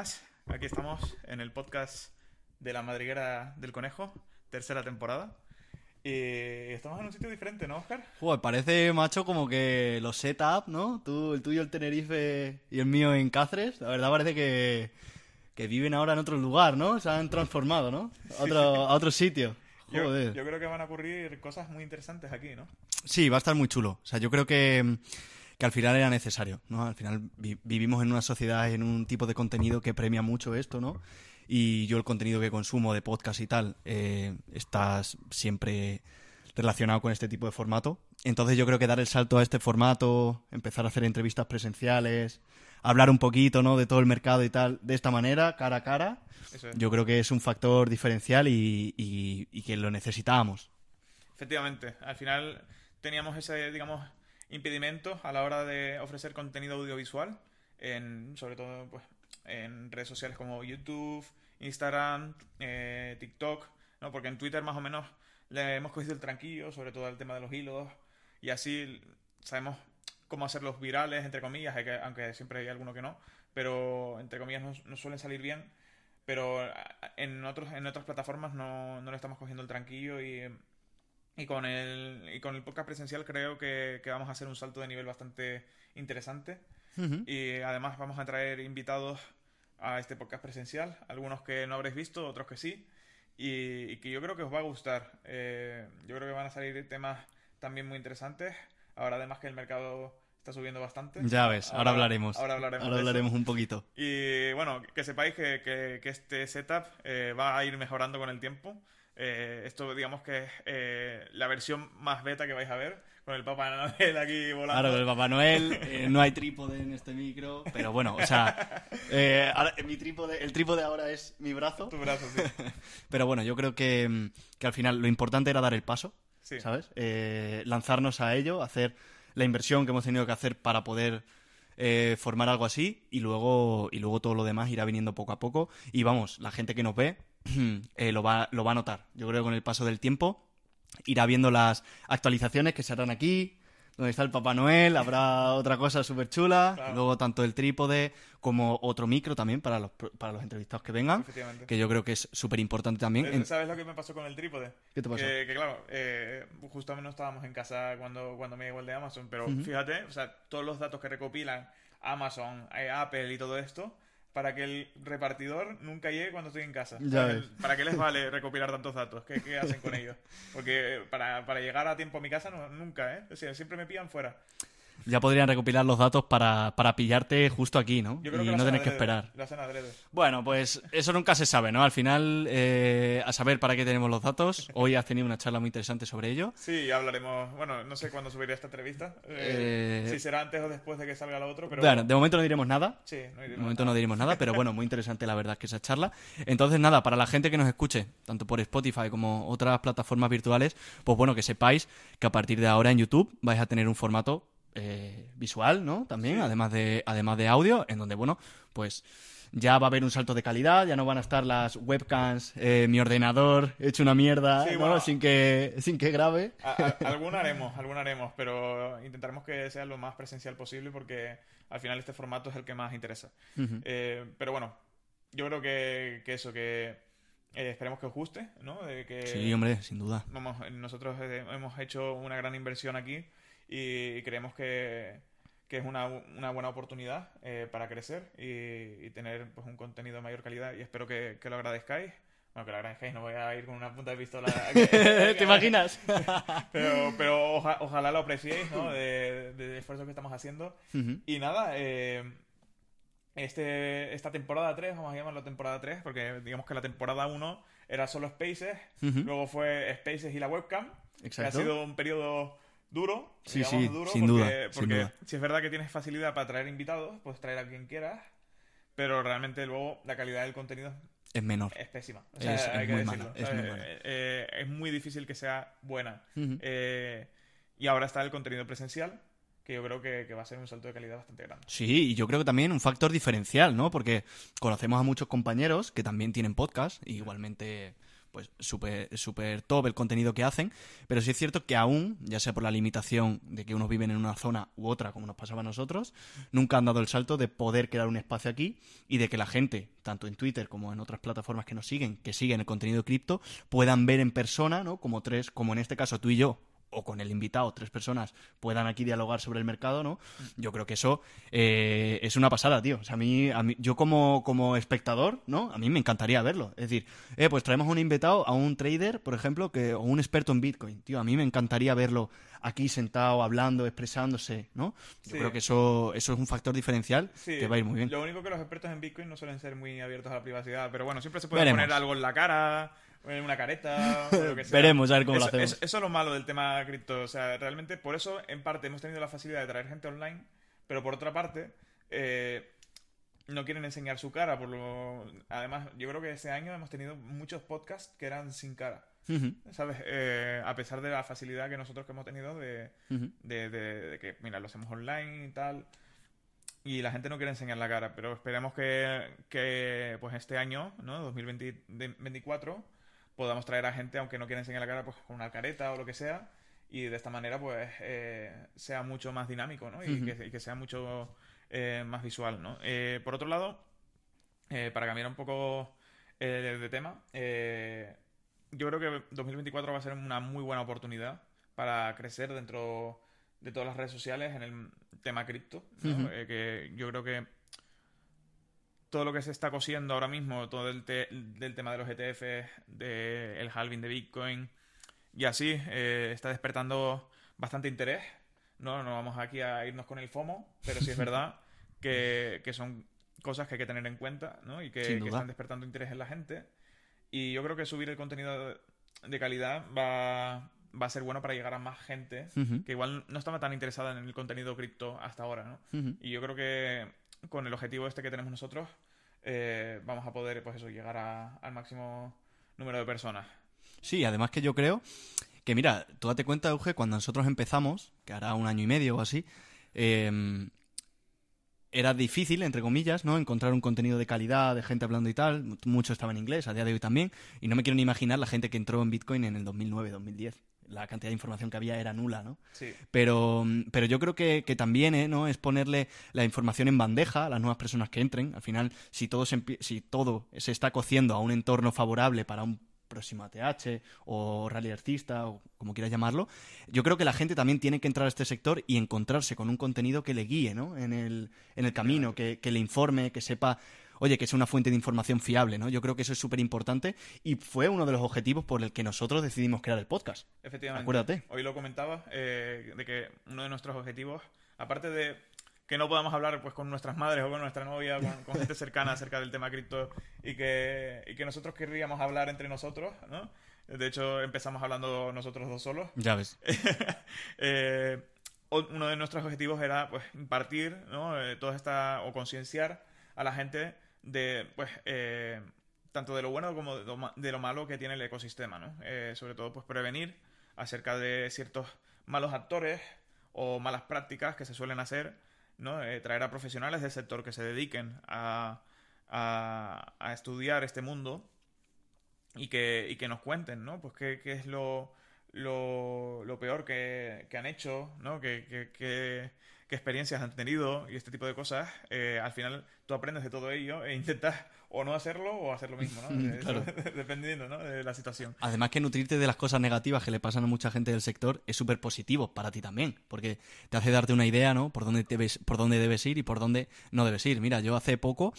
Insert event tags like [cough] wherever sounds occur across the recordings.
buenas. Aquí estamos en el podcast de la madriguera del conejo, tercera temporada. Y estamos en un sitio diferente, ¿no, Oscar? Joder, parece, macho, como que los setup, ¿no? Tú, el tuyo el Tenerife y el mío en Cáceres. La verdad parece que, que viven ahora en otro lugar, ¿no? Se han transformado, ¿no? A otro, a otro sitio. Yo, Joder. yo creo que van a ocurrir cosas muy interesantes aquí, ¿no? Sí, va a estar muy chulo. O sea, yo creo que, que al final era necesario, ¿no? Al final vi- vivimos en una sociedad, en un tipo de contenido que premia mucho esto, ¿no? Y yo el contenido que consumo de podcast y tal eh, está siempre relacionado con este tipo de formato. Entonces yo creo que dar el salto a este formato, empezar a hacer entrevistas presenciales, hablar un poquito, ¿no? De todo el mercado y tal, de esta manera, cara a cara, es. yo creo que es un factor diferencial y, y- y que lo necesitábamos. Efectivamente, al final teníamos ese, digamos, impedimento a la hora de ofrecer contenido audiovisual, en, sobre todo pues, en redes sociales como YouTube, Instagram, eh, TikTok, ¿no? porque en Twitter más o menos le hemos cogido el tranquillo, sobre todo el tema de los hilos, y así sabemos cómo hacerlos virales, entre comillas, aunque siempre hay alguno que no, pero entre comillas no, no suelen salir bien. Pero en otros en otras plataformas no, no le estamos cogiendo el tranquillo y, y con el, y con el podcast presencial creo que, que vamos a hacer un salto de nivel bastante interesante. Ujú. Y además vamos a traer invitados a este podcast presencial, algunos que no habréis visto, otros que sí, y, y que yo creo que os va a gustar. Eh, yo creo que van a salir temas también muy interesantes. Ahora además que el mercado está subiendo bastante. Ya ves, ahora, hablaremos. Ahora hablaremos. Ahora de eso. hablaremos un poquito. Y bueno, que sepáis que, que- que este setup eh, va a ir mejorando con el tiempo. Eh, esto, digamos que es eh, la versión más beta que vais a ver, con el Papá Noel aquí volando. Claro, el Papá Noel, eh, no hay trípode en este micro, pero bueno, o sea, [laughs] ahora, mi trípode, el trípode ahora es mi brazo, Tu brazo, sí. [laughs] pero bueno, yo creo que, mm, que al final lo importante era dar el paso, Sí. ¿sabes? Lanzarnos a ello, hacer la inversión que hemos tenido que hacer para poder eh, formar algo así y luego, y luego todo lo demás irá viniendo poco a poco y vamos, la gente que nos ve [clears throat] eh, lo, va, lo va a notar. Yo creo que con el paso del tiempo irá viendo las actualizaciones que se harán aquí, donde está el Papá Noel, habrá [laughs] otra cosa súper chula, Claro. luego tanto el trípode como otro micro también para los, para los entrevistados que vengan, que yo creo que es súper importante también. Eh, ¿Sabes lo que me pasó con el trípode? ¿Qué te pasó? Que, que claro, eh, justamente no estábamos en casa cuando, cuando me llegó el de Amazon, pero fíjate, o sea, todos los datos que recopilan Amazon, Apple y todo esto, para que el repartidor nunca llegue cuando estoy en casa. ¿Para qué les vale [laughs] recopilar tantos datos? ¿Qué, qué hacen con ellos? Porque para, para llegar a tiempo a mi casa, no, nunca, ¿eh? O sea, siempre me pillan fuera. Ya podrían recopilar los datos para, para pillarte justo aquí, ¿no? Yo creo y que lo no tener que esperar. Lo. Bueno, pues eso nunca se sabe, ¿no? Al final, eh, a saber para qué tenemos los datos. Hoy has tenido una charla muy interesante sobre ello. Sí, hablaremos. Bueno, no sé cuándo subiré esta entrevista. Eh, Eh, Si será antes o después de que salga la otra, pero. Bueno, de momento no diremos nada. Sí, no De momento no diremos nada, pero bueno, muy interesante la verdad que esa charla. Entonces, nada, para la gente que nos escuche, tanto por Spotify como otras plataformas virtuales, pues bueno, que sepáis que a partir de ahora en YouTube vais a tener un formato eh, visual, ¿no? También, Sí. además, de, además de audio, en donde, bueno, pues ya va a haber un salto de calidad, ya no van a estar las webcams, eh, mi ordenador hecho una mierda, Sí, ¿no? bueno. sin, que, sin que grabe. A- a- alguna haremos, alguna haremos, pero intentaremos que sea lo más presencial posible porque al final este formato es el que más interesa. Eh, pero bueno, yo creo que, que eso, que eh, esperemos que os guste, ¿no? De que Sí, hombre, sin duda. vamos, nosotros hemos hecho una gran inversión aquí y creemos que, que es una, una buena oportunidad eh, para crecer y, y tener pues, un contenido de mayor calidad y espero que, que lo agradezcáis. Bueno, que lo agradezcáis, no voy a ir con una punta de pistola. [laughs] ¿Te imaginas? [laughs] Pero, pero oja- ojalá lo apreciéis, ¿no? De- del esfuerzo que estamos haciendo. Y nada, eh, este, esta temporada 3, vamos a llamarlo temporada 3, porque digamos que la temporada 1 era solo Spaces, luego fue Spaces y la webcam, que ha Exacto. sido un periodo duro. Sí, sí, duro, sin porque, duda, sin Porque duda. si es verdad que tienes facilidad para traer invitados, puedes traer a quien quieras, pero realmente luego la calidad del contenido Es menor. es pésima. O sea, Es- hay es que muy mala, es ¿sabes? muy mala. Eh, eh, es muy difícil que sea buena. Eh, y ahora está el contenido presencial, que yo creo que, que va a ser un salto de calidad bastante grande. Sí, y yo creo que también un factor diferencial, ¿no? Porque conocemos a muchos compañeros que también tienen podcast y igualmente pues súper super top el contenido que hacen, pero sí es cierto que aún, ya sea por la limitación de que unos viven en una zona u otra, como nos pasaba a nosotros, nunca han dado el salto de poder crear un espacio aquí y de que la gente, tanto en Twitter como en otras plataformas que nos siguen, que siguen el contenido cripto, puedan ver en persona, ¿no? Como tres, como en este caso tú y yo, o con el invitado, tres personas, puedan aquí dialogar sobre el mercado, ¿no? Yo creo que eso eh, es una pasada, tío. O sea, a mí, a mí yo como, como espectador, ¿no? A mí me encantaría verlo. Es decir, eh, pues traemos un invitado a un trader, por ejemplo, que, o un experto en Bitcoin. Tío, a mí me encantaría verlo aquí sentado, hablando, expresándose, ¿no? Yo Sí. creo que eso, eso es un factor diferencial Sí, que va a ir muy bien. Lo único que los expertos en Bitcoin no suelen ser muy abiertos a la privacidad, pero bueno, siempre se puede Veremos. poner algo en la cara, una careta, [laughs] o lo que sea. Veremos, a ver cómo lo eso, hacemos. Eso, eso es lo malo del tema cripto. O sea, realmente por eso, en parte, hemos tenido la facilidad de traer gente online, pero por otra parte, eh, no quieren enseñar su cara. Por lo... Además, yo creo que este año hemos tenido muchos podcasts que eran sin cara. ¿Sabes? Eh, a pesar de la facilidad que nosotros que hemos tenido de, de, de- de que, mira, lo hacemos online y tal. Y la gente no quiere enseñar la cara, pero esperemos que, que pues este año, ¿no? 2024, podamos traer a gente, aunque no quiera enseñar la cara, pues con una careta o lo que sea. Y de esta manera, pues, eh, sea mucho más dinámico, ¿no? Y, que, y que sea mucho eh, más visual, ¿no? Eh, por otro lado, para cambiar un poco de tema, yo creo que 2024 va a ser una muy buena oportunidad para crecer dentro de todas las redes sociales en el tema cripto. que yo creo que todo lo que se está cosiendo ahora mismo, todo el te- del tema de los ETFs, del halving de Bitcoin y así, eh, está despertando bastante interés. No, no vamos aquí a irnos con el FOMO, pero sí es verdad [laughs] que, que son cosas que hay que tener en cuenta ¿no? y que, que están despertando interés en la gente. Y yo creo que subir el contenido de, de calidad va, va a ser bueno para llegar a más gente Ujú, que igual no estaba tan interesada en el contenido cripto hasta ahora, ¿no? ujú. Y yo creo que con el objetivo este que tenemos nosotros eh, vamos a poder, pues eso, llegar a- al máximo número de personas. Sí, además que yo creo que, mira, tú date cuenta, Euge, cuando nosotros empezamos, que hará un año y medio o así, eh, era difícil, entre comillas, ¿no? Encontrar un contenido de calidad, de gente hablando y tal. Mu- Mucho estaba en inglés, a día de hoy también. Y no me quiero ni imaginar la gente que entró en Bitcoin en el 2009, 2010. La cantidad de información que había era nula, ¿no? Sí. Pero, pero yo creo que, que también ¿eh? ¿no? es ponerle la información en bandeja a las nuevas personas que entren. Al final, si todo se, si todo se está cociendo a un entorno favorable para un próximo ATH o rally artista o como quieras llamarlo, yo creo que la gente también tiene que entrar a este sector y encontrarse con un contenido que le guíe ¿no? en, el, en el camino, que, que le informe, que sepa, oye, que sea una fuente de información fiable. ¿no? Yo creo que eso es súper importante y fue uno de los objetivos por el que nosotros decidimos crear el podcast. Efectivamente. Acuérdate. Hoy lo comentaba, eh, de que uno de nuestros objetivos, aparte de que no podamos hablar pues con nuestras madres o con nuestra novia, con, con gente cercana acerca del tema cripto y que, y que nosotros querríamos hablar entre nosotros, ¿no? De hecho, empezamos hablando nosotros dos solos. Ya ves. [laughs] Eh, uno de nuestros objetivos era pues impartir ¿no? Eh, toda esta o concienciar a la gente de pues eh, tanto de lo bueno como de lo, de lo malo que tiene el ecosistema ¿no? Eh, sobre todo pues prevenir acerca de ciertos malos actores o malas prácticas que se suelen hacer ¿no? Eh, traer a profesionales del sector que se dediquen a, a, a estudiar este mundo y que, y que nos cuenten, ¿no? Pues qué, qué es lo, lo, lo peor que, que han hecho, ¿no? ¿Qué, qué, qué- experiencias han tenido y este tipo de cosas. Eh, al final tú aprendes de todo ello e intentas o no hacerlo o hacer lo mismo, ¿no? [laughs] Claro. [laughs] Dependiendo, ¿no? De la situación. Además que nutrirte de las cosas negativas que le pasan a mucha gente del sector es súper positivo para ti también, porque te hace darte una idea, ¿no? Por dónde, debes, por dónde debes ir y por dónde no debes ir. Mira, yo hace poco,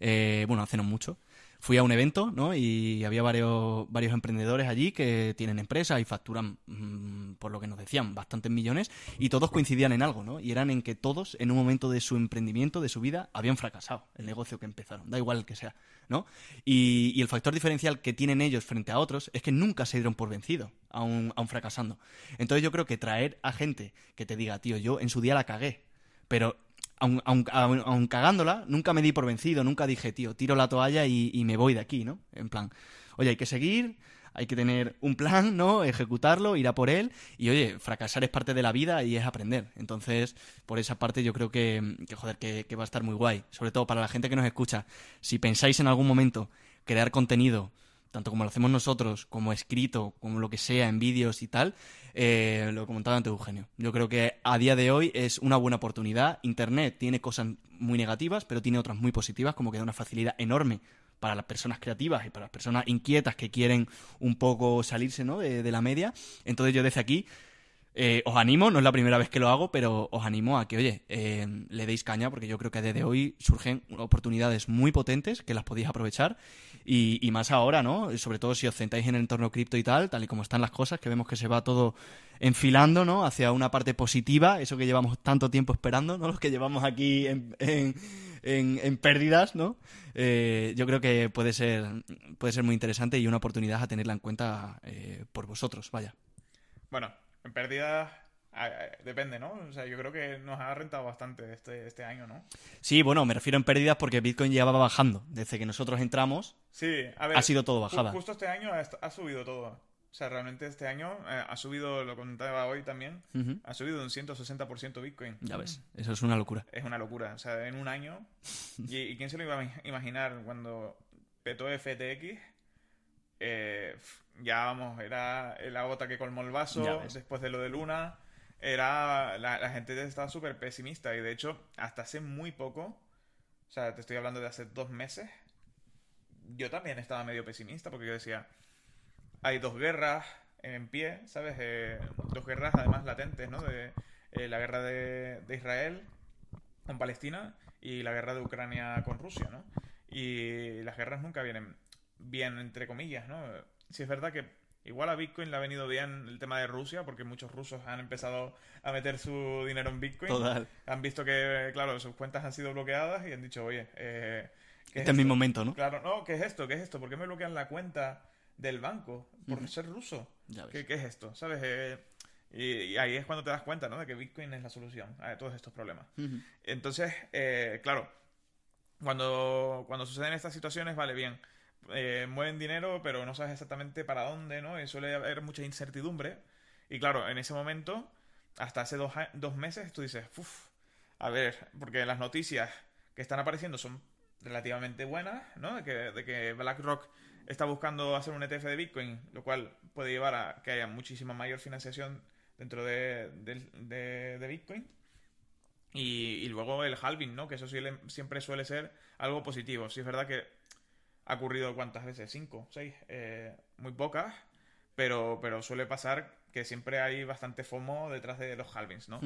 eh, bueno, hace no mucho, fui a un evento, ¿no? Y había varios, varios emprendedores allí que tienen empresas y facturan, mm, por lo que nos decían, bastantes millones y todos coincidían en algo, ¿no? Y eran en que todos, en un momento de su emprendimiento, de su vida, habían fracasado el negocio que empezaron, da igual el que sea, ¿no? Y, el factor diferencial que tienen ellos frente a otros es que nunca se dieron por vencido, aún, aún fracasando. Entonces yo creo que traer a gente que te diga, tío, yo en su día la cagué, pero aun, aun- cagándola, nunca me di por vencido, nunca dije, tío, tiro la toalla y, me voy de aquí, ¿no? En plan, oye, hay que seguir, hay que tener un plan, ¿no? Ejecutarlo, ir a por él y, oye, fracasar es parte de la vida y es aprender. Entonces, por esa parte yo creo que, que joder, que, que va a estar muy guay. Sobre todo para la gente que nos escucha. Si pensáis en algún momento crear contenido tanto como lo hacemos nosotros, como escrito, como lo que sea, en vídeos y tal, eh, lo comentaba antes Eugenio. Yo creo que a día de hoy es una buena oportunidad. Internet tiene cosas muy negativas, pero tiene otras muy positivas, como que da una facilidad enorme para las personas creativas y para las personas inquietas que quieren un poco salirse ¿no? de, de la media. Entonces yo desde aquí eh, os animo, no es la primera vez que lo hago, pero os animo a que, oye, eh, le deis caña, porque yo creo que desde hoy surgen oportunidades muy potentes que las podéis aprovechar. Y, más ahora, ¿no? Sobre todo si os centráis en el entorno cripto y tal, tal y como están las cosas, que vemos que se va todo enfilando, ¿no? Hacia una parte positiva, eso que llevamos tanto tiempo esperando, ¿no? [laughs] Los que llevamos aquí en, en, pérdidas, ¿no? Eh, yo creo que puede ser, puede ser muy interesante y una oportunidad a tenerla en cuenta por vosotros, vaya. Bueno, en pérdidas depende, ¿no? O sea, yo creo que nos ha rentado bastante este, este año, ¿no? Sí, bueno, me refiero en pérdidas porque Bitcoin ya va bajando. Desde que nosotros entramos, Sí, a ver. ha sido todo bajada. Justo este año ha, ha subido todo. O sea, realmente este año eh, ha subido, lo contaba hoy también, ha subido un 160% Bitcoin. Ya ves, eso es una locura. Es una locura. O sea, en un año. [laughs] ¿Y, y quién se lo iba a ima- imaginar cuando petó FTX? Eh, ya vamos, era la gota que colmó el vaso después de lo de Luna. Era. La, la gente estaba súper pesimista. Y de hecho, hasta hace muy poco. O sea, te estoy hablando de hace dos meses. Yo también estaba medio pesimista porque yo decía. Hay dos guerras en pie, ¿sabes? Eh, dos guerras además latentes, ¿no? De, eh, la guerra de, de Israel con Palestina y la guerra de Ucrania con Rusia, ¿no? Y las guerras nunca vienen bien, entre comillas, ¿no? Si es verdad que igual a Bitcoin le ha venido bien el tema de Rusia, porque muchos rusos han empezado a meter su dinero en Bitcoin. Total. Han visto que, claro, sus cuentas han sido bloqueadas y han dicho, oye, eh, ¿qué Este es mi esto? momento, ¿no? Claro, no, ¿qué es esto? ¿Qué es esto? ¿Por qué me bloquean la cuenta del banco? Por ser ruso. Ya. ¿Qué, qué es esto? ¿Sabes? Eh, y, y ahí es cuando te das cuenta, ¿no? De que Bitcoin es la solución a todos estos problemas. Entonces, eh, claro, cuando, cuando suceden estas situaciones, vale, bien, eh, mueven dinero, pero no sabes exactamente para dónde, ¿no? Y suele haber mucha incertidumbre. Y claro, en ese momento, hasta hace dos, dos meses, tú dices, uff, a ver, porque las noticias que están apareciendo son relativamente buenas, ¿no? De que, de que BlackRock está buscando hacer un ETF de Bitcoin, lo cual puede llevar a que haya muchísima mayor financiación dentro de, de- de Bitcoin. Y, y luego el halving, ¿no? Que eso suele- siempre suele ser algo positivo. Sí es verdad que ha ocurrido cuántas veces, cinco, seis, eh, muy pocas, pero, pero suele pasar que siempre hay bastante FOMO detrás de los halvings, ¿no?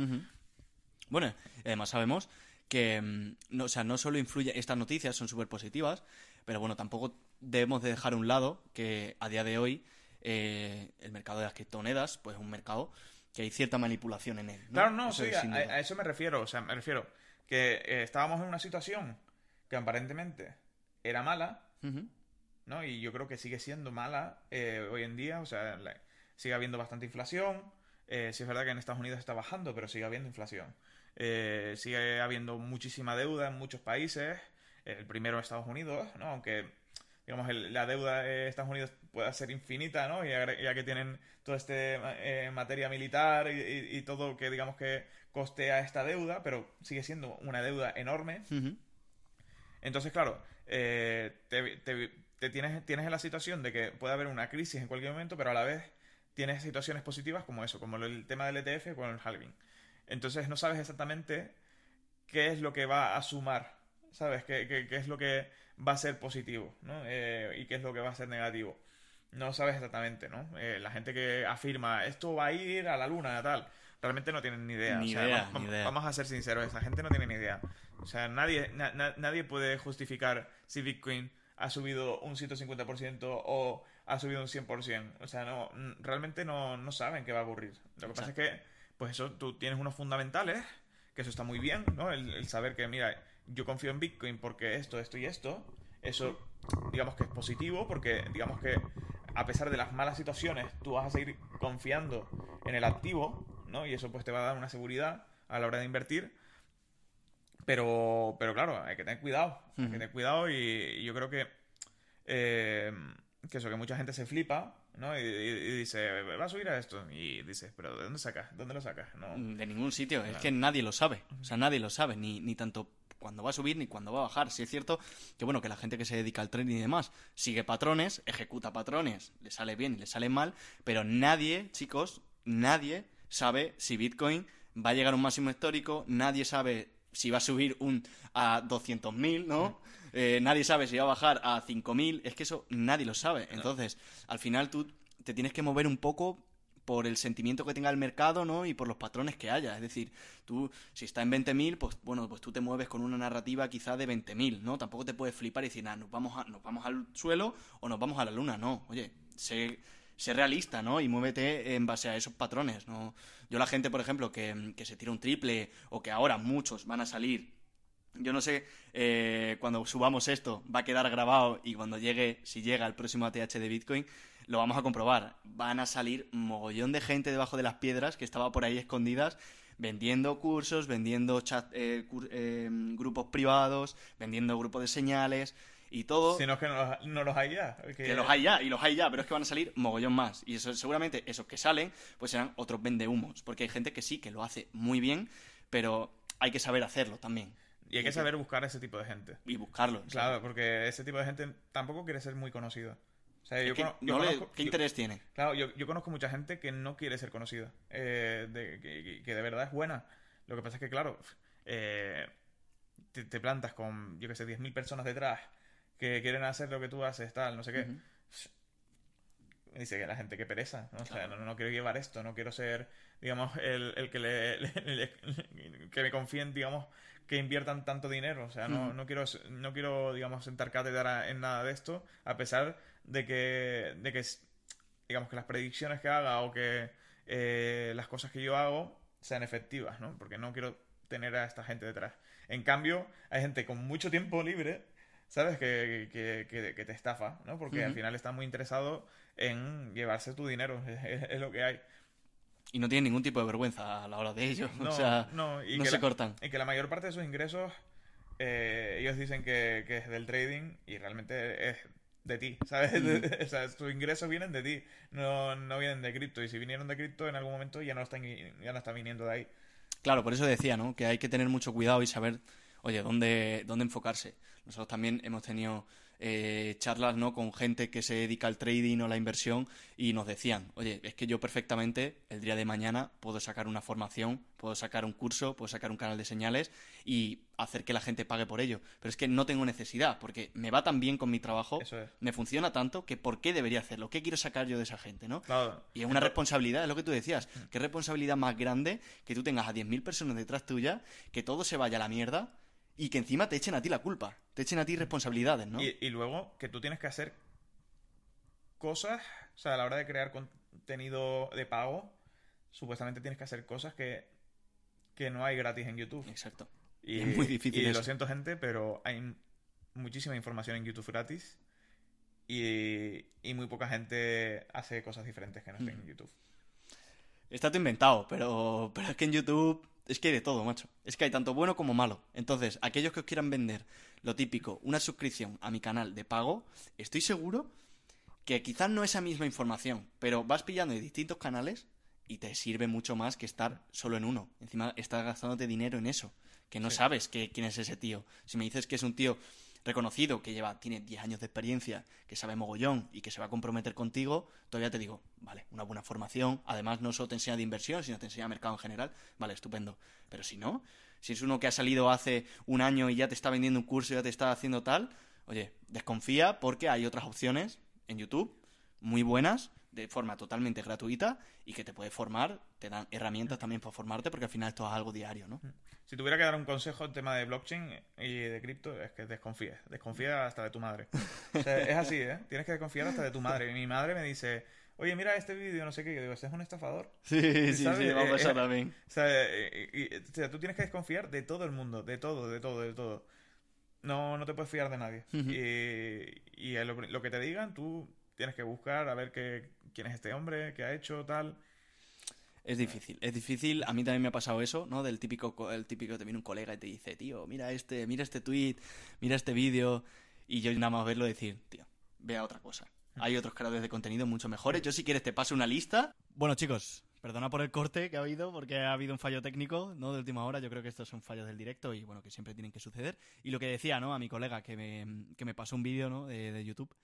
Bueno, además sabemos que mm, no, o sea, no solo influye, estas noticias son súper positivas, pero bueno, tampoco debemos de dejar a un lado que a día de hoy eh, el mercado de las criptomonedas, pues es un mercado que hay cierta manipulación en él. ¿no? Claro, no, Eso sí, a eso me refiero. O sea, me refiero que eh, estábamos en una situación que aparentemente era mala, ¿no? Y yo creo que sigue siendo mala eh, hoy en día. O sea, la- sigue habiendo bastante inflación. Eh, sí es verdad que en Estados Unidos está bajando, pero sigue habiendo inflación. Eh, sigue habiendo muchísima deuda en muchos países. El primero Estados Unidos, ¿no? Aunque, digamos, el- la deuda de Estados Unidos pueda ser infinita, ¿no? Ya, ya que tienen todo este eh, materia militar y, y- y todo que, digamos, que costea esta deuda, pero sigue siendo una deuda enorme. Entonces, claro, eh, te, te- te tienes, tienes en la situación de que puede haber una crisis en cualquier momento, pero a la vez tienes situaciones positivas como eso, como el tema del ETF con el halving. Entonces no sabes exactamente qué es lo que va a sumar, ¿sabes? ¿Qué, qué- qué es lo que va a ser positivo, ¿no? Eh, y qué es lo que va a ser negativo. No sabes exactamente, ¿no? Eh, la gente que afirma esto va a ir a la luna, tal, realmente no tienen ni idea. Ni O sea, idea, va- ni va- idea. Vamos a ser sinceros, esa gente no tiene ni idea. O sea, nadie, na- na- nadie puede justificar si Bitcoin ha subido un 150% o ha subido un 100%. O sea, no, realmente no, no saben qué va a ocurrir. Lo que pasa es que, pues eso, tú tienes unos fundamentales, que eso está muy bien, ¿no? El, el saber que, mira, yo confío en Bitcoin porque esto, esto y esto, eso, digamos que es positivo, porque digamos que a pesar de las malas situaciones, tú vas a seguir confiando en el activo, ¿no? Y eso pues te va a dar una seguridad a la hora de invertir. Pero, pero claro, hay que tener cuidado. Hay que tener cuidado y, y yo creo que, eh, que eso, que mucha gente se flipa, ¿no? Y, dice, va a subir a esto. Y dices, pero ¿de dónde sacas? ¿Dónde lo sacas? No. De ningún sitio, es que nadie lo sabe. O sea, nadie lo sabe, ni, ni tanto cuándo va a subir ni cuándo va a bajar. Si es cierto que, bueno, que la gente que se dedica al trading y demás sigue patrones, ejecuta patrones, le sale bien y le sale mal, pero nadie, chicos, nadie sabe si Bitcoin va a llegar a un máximo histórico, nadie sabe si va a subir un a 200.000, ¿no? Eh, nadie sabe si va a bajar a 5.000, es que eso nadie lo sabe. Entonces, al final tú te tienes que mover un poco por el sentimiento que tenga el mercado, ¿no? Y por los patrones que haya. Es decir, tú, si está en 20.000, pues bueno, pues tú te mueves con una narrativa quizá de 20.000, ¿no? Tampoco te puedes flipar y decir, nada, nos vamos, a, nos vamos al suelo o nos vamos a la luna, no. Oye, sé, sé realista, ¿no? Y muévete en base a esos patrones, ¿no? Yo la gente, por ejemplo, que, se tira un triple o que ahora muchos van a salir yo no sé, eh, cuando subamos esto va a quedar grabado y cuando llegue, si llega el próximo ATH de Bitcoin, lo vamos a comprobar. Van a salir mogollón de gente debajo de las piedras que estaba por ahí escondidas vendiendo cursos, vendiendo chat, eh, eh, grupos privados, vendiendo grupos de señales y todo. Si no es que no los, hay ya. Que... los hay ya, y los hay ya, pero es que van a salir mogollón más. Y eso, seguramente esos que salen, pues serán otros vendehumos. Porque hay gente que sí, que lo hace muy bien, pero hay que saber hacerlo también. Y hay que saber buscar a ese tipo de gente. Y buscarlo. Claro, porque ese tipo de gente tampoco quiere ser muy conocido. ¿Qué interés tiene? Claro, yo, yo, conozco mucha gente que no quiere ser conocida, eh, de, que, de verdad es buena. Lo que pasa es que, claro, eh, te, plantas con, yo que sé, 10.000 personas detrás que quieren hacer lo que tú haces, tal, no sé qué. Dice que la gente que pereza, ¿no? O sea, no, quiero llevar esto, no quiero ser, digamos, el, el que le, [laughs] que me confíen, digamos, que inviertan tanto dinero. O sea, no, no quiero, no quiero, digamos, sentar cátedra en nada de esto, a pesar de que, de que digamos, que las predicciones que haga o que eh, las cosas que yo hago sean efectivas, ¿no? Porque no quiero tener a esta gente detrás. En cambio, hay gente con mucho tiempo libre, ¿sabes? Que, que, te estafa, ¿no? Porque al final está muy interesado en llevarse tu dinero, [laughs] es, lo que hay. Y no tienen ningún tipo de vergüenza a la hora de ello. [laughs] o sea, no, y no se cortan. Y que la mayor parte de sus ingresos, eh, ellos dicen que, que, es del trading y realmente es de ti, [laughs] ¿sabes? o sea, tus ingresos vienen de ti, no, no vienen de cripto. Y si vinieron de cripto, en algún momento ya no están, ya no están viniendo de ahí. Claro, por eso decía, ¿no? Que hay que tener mucho cuidado y saber, oye, dónde, dónde enfocarse. Nosotros también hemos tenido eh, charlas ¿no? con gente que se dedica al trading o la inversión y nos decían, oye, es que yo perfectamente el día de mañana puedo sacar una formación, puedo sacar un curso, puedo sacar un canal de señales y hacer que la gente pague por ello. Pero es que no tengo necesidad, porque me va tan bien con mi trabajo, me funciona tanto, que ¿por qué debería hacerlo? ¿Qué quiero sacar yo de esa gente? ¿no? Y es una responsabilidad, es lo que tú decías. Mm. ¿Qué responsabilidad más grande que tú tengas a 10.000 personas detrás tuya, que todo se vaya a la mierda y que encima te echen a ti la culpa, te echen a ti responsabilidades, ¿no? Y, luego que tú tienes que hacer cosas, o sea, a la hora de crear contenido de pago, supuestamente tienes que hacer cosas que, que no hay gratis en YouTube. Exacto. Y, es muy difícil. Y lo siento, gente, pero hay muchísima información en YouTube gratis y, y muy poca gente hace cosas diferentes que no estén en mm. YouTube. Está todo inventado, pero, pero es que en YouTube es que hay de todo, macho. Es que hay tanto bueno como malo. Entonces, aquellos que os quieran vender lo típico, una suscripción a mi canal de pago, estoy seguro que quizás no esa misma información, pero vas pillando de distintos canales y te sirve mucho más que estar solo en uno. Encima estás gastándote dinero en eso, que no sabes quién es ese tío. Si me dices que es un tío reconocido, que lleva, tiene 10 años de experiencia, que sabe mogollón y que se va a comprometer contigo, todavía te digo, vale, una buena formación, además no solo te enseña de inversión, sino te enseña mercado en general, vale, estupendo. Pero si no, si es uno que ha salido hace un año y ya te está vendiendo un curso ya te está haciendo tal, oye, desconfía porque hay otras opciones en YouTube muy buenas de forma totalmente gratuita y que te puede formar, te dan herramientas también para formarte porque al final esto es algo diario, ¿no? Si tuviera que dar un consejo en tema de blockchain y de cripto, es que desconfíes. Desconfía hasta de tu madre. O sea, es así, ¿eh? Tienes que desconfiar hasta de tu madre. Mi madre me dice, oye, mira este vídeo, no sé qué. Yo digo, ¿este es un estafador? Sí, sí, sí, va a eh, pasar eh, también. O sea, eh, o sea, tú tienes que desconfiar de todo el mundo, de todo, de todo, de todo. No, no te puedes fiar de nadie. Y, y lo, lo, que te digan, tú tienes que buscar a ver qué, quién es este hombre, qué ha hecho, tal. Es difícil, es difícil. A mí también me ha pasado eso, ¿no? Del típico, el típico te viene un colega y te dice, tío, mira este, mira este tweet, mira este vídeo. Y yo nada más verlo decir, tío, vea otra cosa. Hay otros creadores de contenido mucho mejores. Yo si quieres te paso una lista. Bueno chicos, Perdona por el corte que ha habido, porque ha habido un fallo técnico, ¿no? De última hora. Yo creo que estos son fallos del directo y, bueno, que siempre tienen que suceder. Y lo que decía, ¿no? A mi colega que me, que me pasó un vídeo, ¿no? De, de YouTube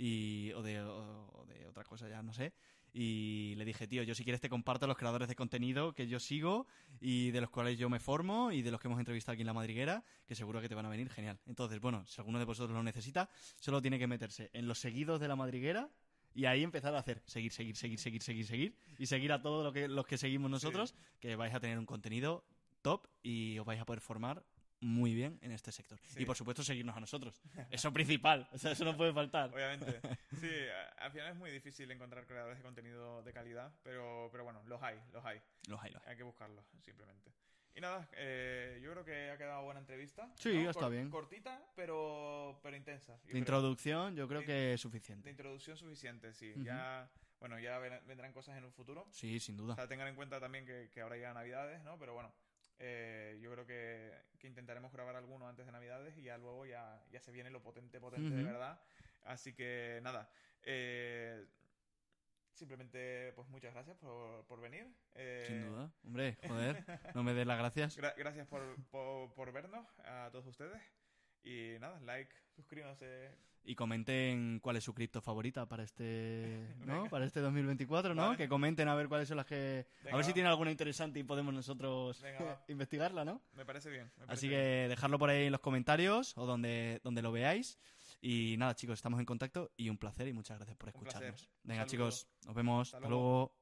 y, o, de, o de otra cosa, ya no sé. Y le dije, tío, yo si quieres te comparto los creadores de contenido que yo sigo y de los cuales yo me formo y de los que hemos entrevistado aquí en La Madriguera, que seguro que te van a venir genial. Entonces, bueno, si alguno de vosotros lo necesita, solo tiene que meterse en los seguidos de La Madriguera y ahí empezar a hacer seguir, seguir, seguir, seguir, seguir, seguir y seguir a todos lo que, los que seguimos nosotros, que vais a tener un contenido top y os vais a poder formar muy bien en este sector. Sí. Y por supuesto seguirnos a nosotros. Eso principal, o sea, eso no puede faltar. Obviamente. [laughs] Sí, al final es muy difícil encontrar creadores de contenido de calidad, pero, pero bueno, los hay, los hay. Los hay, los hay. Hay que buscarlos, simplemente. Y nada, eh, yo creo que ha quedado buena entrevista. Sí, está bien. Cortita, pero, pero intensa. Yo De introducción yo creo De- que es De suficiente. introducción suficiente, sí. Ya, bueno, ya ven- vendrán cosas en un futuro. Sí, sin O duda. sea, tengan en cuenta también que, que ahora ya Navidades, ¿no? Pero bueno, eh, yo creo que, que intentaremos grabar alguno antes de Navidades y ya luego ya, ya se viene lo potente, potente de verdad. Así que nada, eh, simplemente pues muchas gracias por, por venir. Eh, Sin duda. Hombre, joder, [laughs] no me des las gracias. gra- gracias por, por, por vernos a todos ustedes. Y nada, like, suscríbanse. Y comenten cuál es su cripto favorita para este, [laughs] ¿no? Para este 2024, ¿no? Vale. Que comenten a ver cuáles son las que... Venga, a ver si va. tienen alguna interesante y podemos nosotros Venga, [laughs] investigarla, ¿no? Me parece bien. me parece Así bien. que dejadlo por ahí en los comentarios o donde, donde lo veáis. Y nada, chicos, estamos en contacto y un placer y muchas gracias por escucharnos. Venga, chicos, nos vemos. Hasta Hasta luego. luego.